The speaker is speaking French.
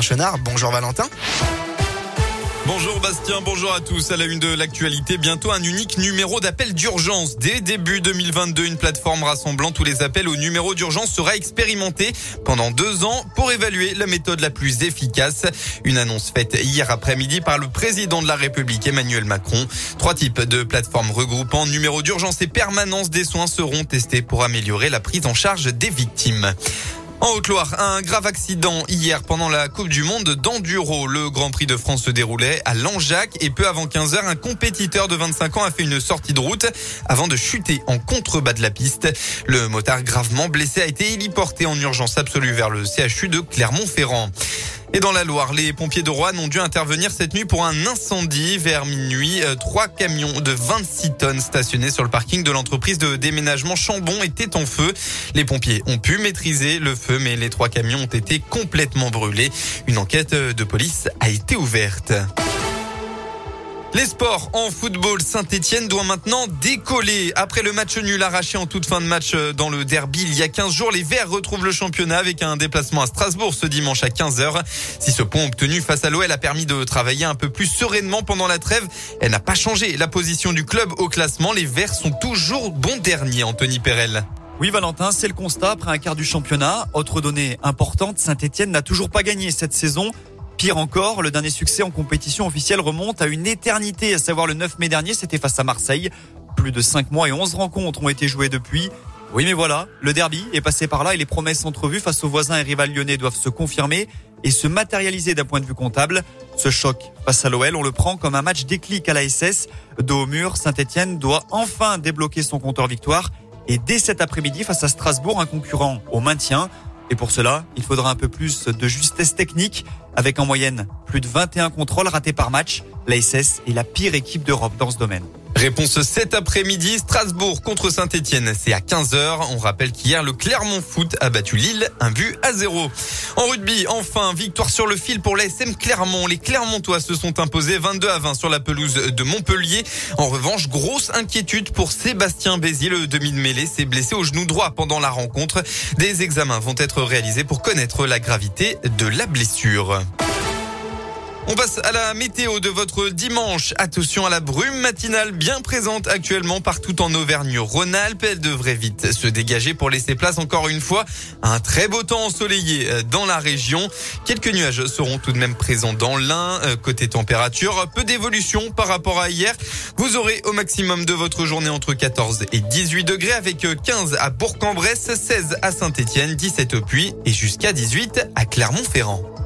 Chenard. Bonjour Valentin. Bonjour Bastien, bonjour à tous. À la une de l'actualité, bientôt un unique numéro d'appel d'urgence. Dès début 2022, une plateforme rassemblant tous les appels au numéro d'urgence sera expérimentée pendant deux ans pour évaluer la méthode la plus efficace. Une annonce faite hier après-midi par le président de la République Emmanuel Macron. Trois types de plateformes regroupant numéro d'urgence et permanence des soins seront testés pour améliorer la prise en charge des victimes. En Haute-Loire, un grave accident hier pendant la Coupe du Monde d'enduro. Le Grand Prix de France se déroulait à Langeac et peu avant 15 heures, un compétiteur de 25 ans a fait une sortie de route avant de chuter en contrebas de la piste. Le motard gravement blessé a été héliporté en urgence absolue vers le CHU de Clermont-Ferrand. Et dans la Loire, les pompiers de Rouen ont dû intervenir cette nuit pour un incendie. Vers minuit, euh, trois camions de 26 tonnes stationnés sur le parking de l'entreprise de déménagement Chambon étaient en feu. Les pompiers ont pu maîtriser le feu, mais les trois camions ont été complètement brûlés. Une enquête de police a été ouverte. Les sports en football, Saint-Etienne doit maintenant décoller. Après le match nul arraché en toute fin de match euh, dans le derby il y a 15 jours, les Verts retrouvent le championnat avec un déplacement à Strasbourg ce dimanche à 15h. Si ce point obtenu face à l'OL a permis de travailler un peu plus sereinement pendant la trêve, elle n'a pas changé la position du club au classement. Les Verts sont toujours bons derniers, Anthony Perel. Oui, Valentin, c'est le constat après un quart du championnat. Autre donnée importante, Saint-Etienne n'a toujours pas gagné cette saison. Pire encore, le dernier succès en compétition officielle remonte à une éternité, à savoir le 9 mai dernier, c'était face à Marseille. Plus de 5 mois et 11 rencontres ont été jouées depuis. Oui, mais voilà, le derby est passé par là et les promesses entrevues face aux voisins et rivales lyonnais doivent se confirmer et se matérialiser d'un point de vue comptable. Ce choc face à l'OL, on le prend comme un match déclic à la SS. Dos au mur, Saint-Etienne doit enfin débloquer son compteur victoire et dès cet après-midi face à Strasbourg, un concurrent au maintien. Et pour cela, il faudra un peu plus de justesse technique, avec en moyenne plus de 21 contrôles ratés par match. L'ASS est la pire équipe d'Europe dans ce domaine. Réponse cet après-midi, Strasbourg contre Saint-Etienne. C'est à 15h. On rappelle qu'hier, le Clermont Foot a battu Lille, un but à zéro. En rugby, enfin, victoire sur le fil pour l'ASM Clermont. Les Clermontois se sont imposés 22 à 20 sur la pelouse de Montpellier. En revanche, grosse inquiétude pour Sébastien Bézier, le demi de mêlée, s'est blessé au genou droit pendant la rencontre. Des examens vont être réalisés pour connaître la gravité de la blessure. On passe à la météo de votre dimanche. Attention à la brume matinale bien présente actuellement partout en Auvergne-Rhône-Alpes. Elle devrait vite se dégager pour laisser place encore une fois à un très beau temps ensoleillé euh, dans la région. Quelques nuages seront tout de même présents dans l'Ain. Euh, côté température, peu d'évolution par rapport à hier. Vous aurez au maximum de votre journée entre 14 et 18 degrés avec 15 euh, à Bourg-en-Bresse, 16 à Saint-Étienne, 17 au Puy et jusqu'à 18 à Clermont-Ferrand.